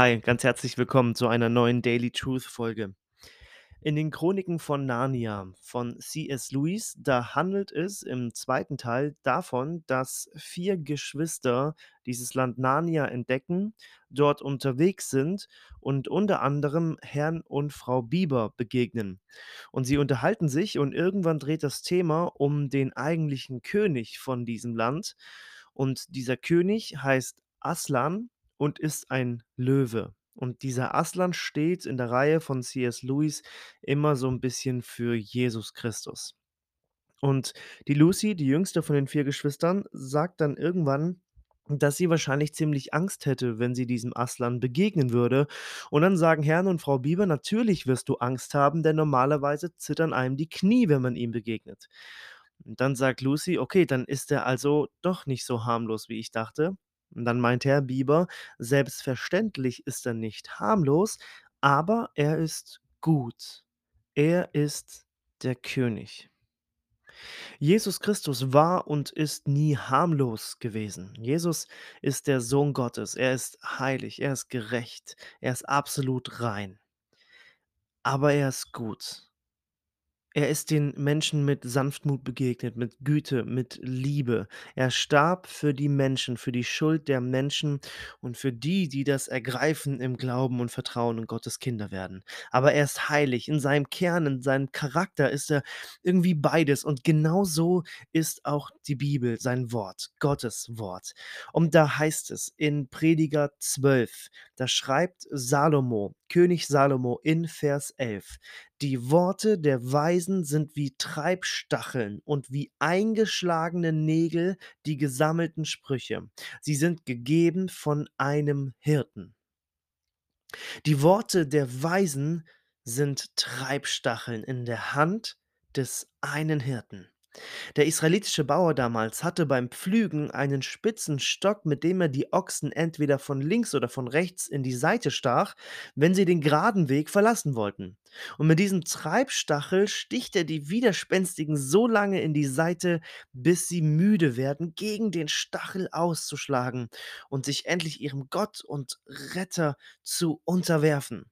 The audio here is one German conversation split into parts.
Hi, ganz herzlich willkommen zu einer neuen Daily Truth Folge. In den Chroniken von Narnia von C.S. Lewis, da handelt es im zweiten Teil davon, dass vier Geschwister dieses Land Narnia entdecken, dort unterwegs sind und unter anderem Herrn und Frau Bieber begegnen. Und sie unterhalten sich und irgendwann dreht das Thema um den eigentlichen König von diesem Land. Und dieser König heißt Aslan und ist ein Löwe. Und dieser Aslan steht in der Reihe von C.S. Lewis immer so ein bisschen für Jesus Christus. Und die Lucy, die jüngste von den 4 Geschwistern, sagt dann irgendwann, dass sie wahrscheinlich ziemlich Angst hätte, wenn sie diesem Aslan begegnen würde. Und dann sagen Herrn und Frau Bieber: „Natürlich wirst du Angst haben, denn normalerweise zittern einem die Knie, wenn man ihm begegnet.“ Und dann sagt Lucy: „Okay, dann ist er also doch nicht so harmlos, wie ich dachte.“ Und dann meint Herr Bieber: „Selbstverständlich ist er nicht harmlos, aber er ist gut. Er ist der König.“ Jesus Christus war und ist nie harmlos gewesen. Jesus ist der Sohn Gottes. Er ist heilig, er ist gerecht, er ist absolut rein. Aber er ist gut. Er ist den Menschen mit Sanftmut begegnet, mit Güte, mit Liebe. Er starb für die Menschen, für die Schuld der Menschen und für die, die das ergreifen im Glauben und Vertrauen und Gottes Kinder werden. Aber er ist heilig. In seinem Kern, in seinem Charakter ist er irgendwie beides. Und genau so ist auch die Bibel, sein Wort, Gottes Wort. Und da heißt es in Prediger 12, da schreibt Salomo, König Salomo in Vers 11, die Worte der Weisen sind wie Treibstacheln und wie eingeschlagene Nägel die gesammelten Sprüche. Sie sind gegeben von einem Hirten. Die Worte der Weisen sind Treibstacheln in der Hand des einen Hirten. Der israelitische Bauer damals hatte beim Pflügen einen spitzen Stock, mit dem er die Ochsen entweder von links oder von rechts in die Seite stach, wenn sie den geraden Weg verlassen wollten. Und mit diesem Treibstachel sticht er die Widerspenstigen so lange in die Seite, bis sie müde werden, gegen den Stachel auszuschlagen und sich endlich ihrem Gott und Retter zu unterwerfen.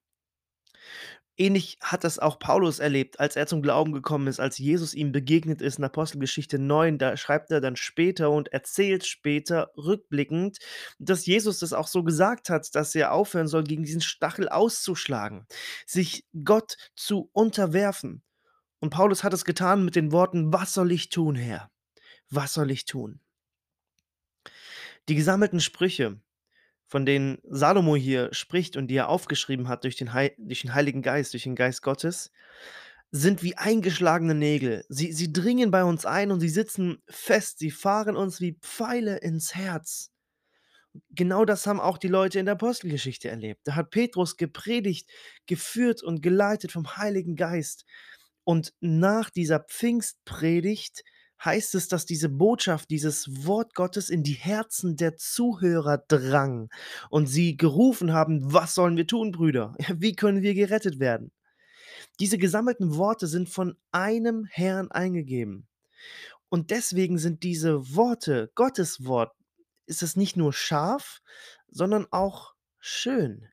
Ähnlich hat das auch Paulus erlebt, als er zum Glauben gekommen ist, als Jesus ihm begegnet ist in Apostelgeschichte 9. Da schreibt er dann später und erzählt später rückblickend, dass Jesus das auch so gesagt hat, dass er aufhören soll, gegen diesen Stachel auszuschlagen, sich Gott zu unterwerfen. Und Paulus hat es getan mit den Worten: Was soll ich tun, Herr? Was soll ich tun? Die gesammelten Sprüche, von denen Salomo hier spricht und die er aufgeschrieben hat durch den, Hei durch den Heiligen Geist, durch den Geist Gottes, sind wie eingeschlagene Nägel. Sie, sie dringen bei uns ein und sie sitzen fest. Sie fahren uns wie Pfeile ins Herz. Genau das haben auch die Leute in der Apostelgeschichte erlebt. Da hat Petrus gepredigt, geführt und geleitet vom Heiligen Geist. Und nach dieser Pfingstpredigt heißt es, dass diese Botschaft, dieses Wort Gottes in die Herzen der Zuhörer drang und sie gerufen haben, was sollen wir tun, Brüder? Wie können wir gerettet werden? Diese gesammelten Worte sind von einem Herrn eingegeben. Und deswegen sind diese Worte, Gottes Wort, ist es nicht nur scharf, sondern auch schön.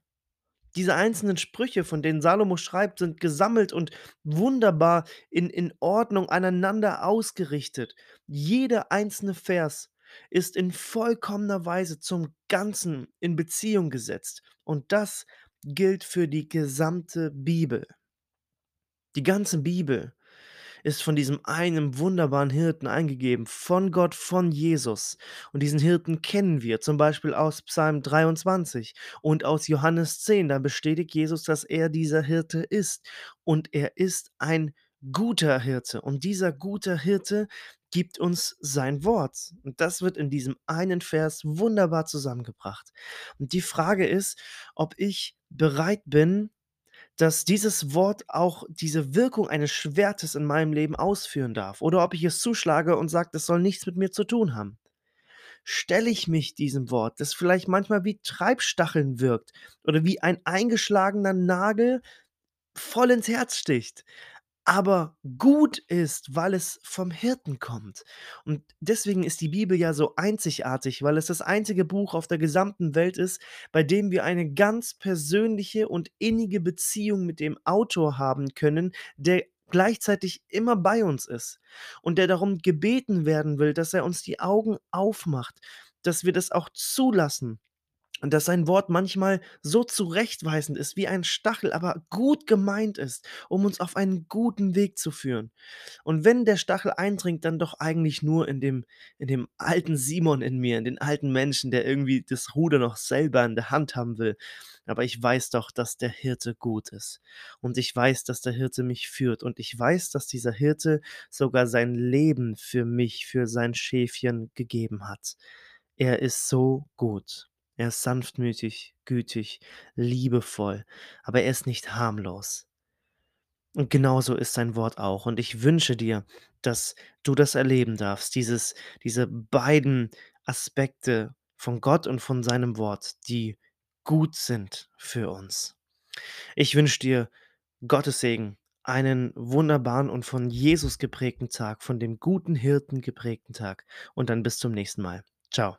Diese einzelnen Sprüche, von denen Salomo schreibt, sind gesammelt und wunderbar in in Ordnung aneinander ausgerichtet. Jeder einzelne Vers ist in vollkommener Weise zum Ganzen in Beziehung gesetzt. Und das gilt für die gesamte Bibel. Die ganze Bibel ist von diesem einen wunderbaren Hirten eingegeben, von Gott, von Jesus. Und diesen Hirten kennen wir zum Beispiel aus Psalm 23 und aus Johannes 10. Da bestätigt Jesus, dass er dieser Hirte ist. Und er ist ein guter Hirte. Und dieser gute Hirte gibt uns sein Wort. Und das wird in diesem einen Vers wunderbar zusammengebracht. Und die Frage ist, ob ich bereit bin, dass dieses Wort auch diese Wirkung eines Schwertes in meinem Leben ausführen darf oder ob ich es zuschlage und sage, das soll nichts mit mir zu tun haben. Stelle ich mich diesem Wort, das vielleicht manchmal wie Treibstacheln wirkt oder wie ein eingeschlagener Nagel voll ins Herz sticht, aber gut ist, weil es vom Hirten kommt. Und deswegen ist die Bibel ja so einzigartig, weil es das einzige Buch auf der gesamten Welt ist, bei dem wir eine ganz persönliche und innige Beziehung mit dem Autor haben können, der gleichzeitig immer bei uns ist und der darum gebeten werden will, dass er uns die Augen aufmacht, dass wir das auch zulassen und dass sein Wort manchmal so zurechtweisend ist wie ein Stachel, aber gut gemeint ist, um uns auf einen guten Weg zu führen. Und wenn der Stachel eindringt, dann doch eigentlich nur in dem in dem alten Simon in mir, in den alten Menschen, der irgendwie das Ruder noch selber in der Hand haben will. Aber ich weiß doch, dass der Hirte gut ist. Und ich weiß, dass der Hirte mich führt. Und ich weiß, dass dieser Hirte sogar sein Leben für mich, für sein Schäfchen gegeben hat. Er ist so gut. Er ist sanftmütig, gütig, liebevoll, aber er ist nicht harmlos. Und genauso ist sein Wort auch. Und ich wünsche dir, dass du das erleben darfst, dieses diese beiden Aspekte von Gott und von seinem Wort, die gut sind für uns. Ich wünsche dir Gottes Segen, einen wunderbaren und von Jesus geprägten Tag, von dem guten Hirten geprägten Tag und dann bis zum nächsten Mal. Ciao.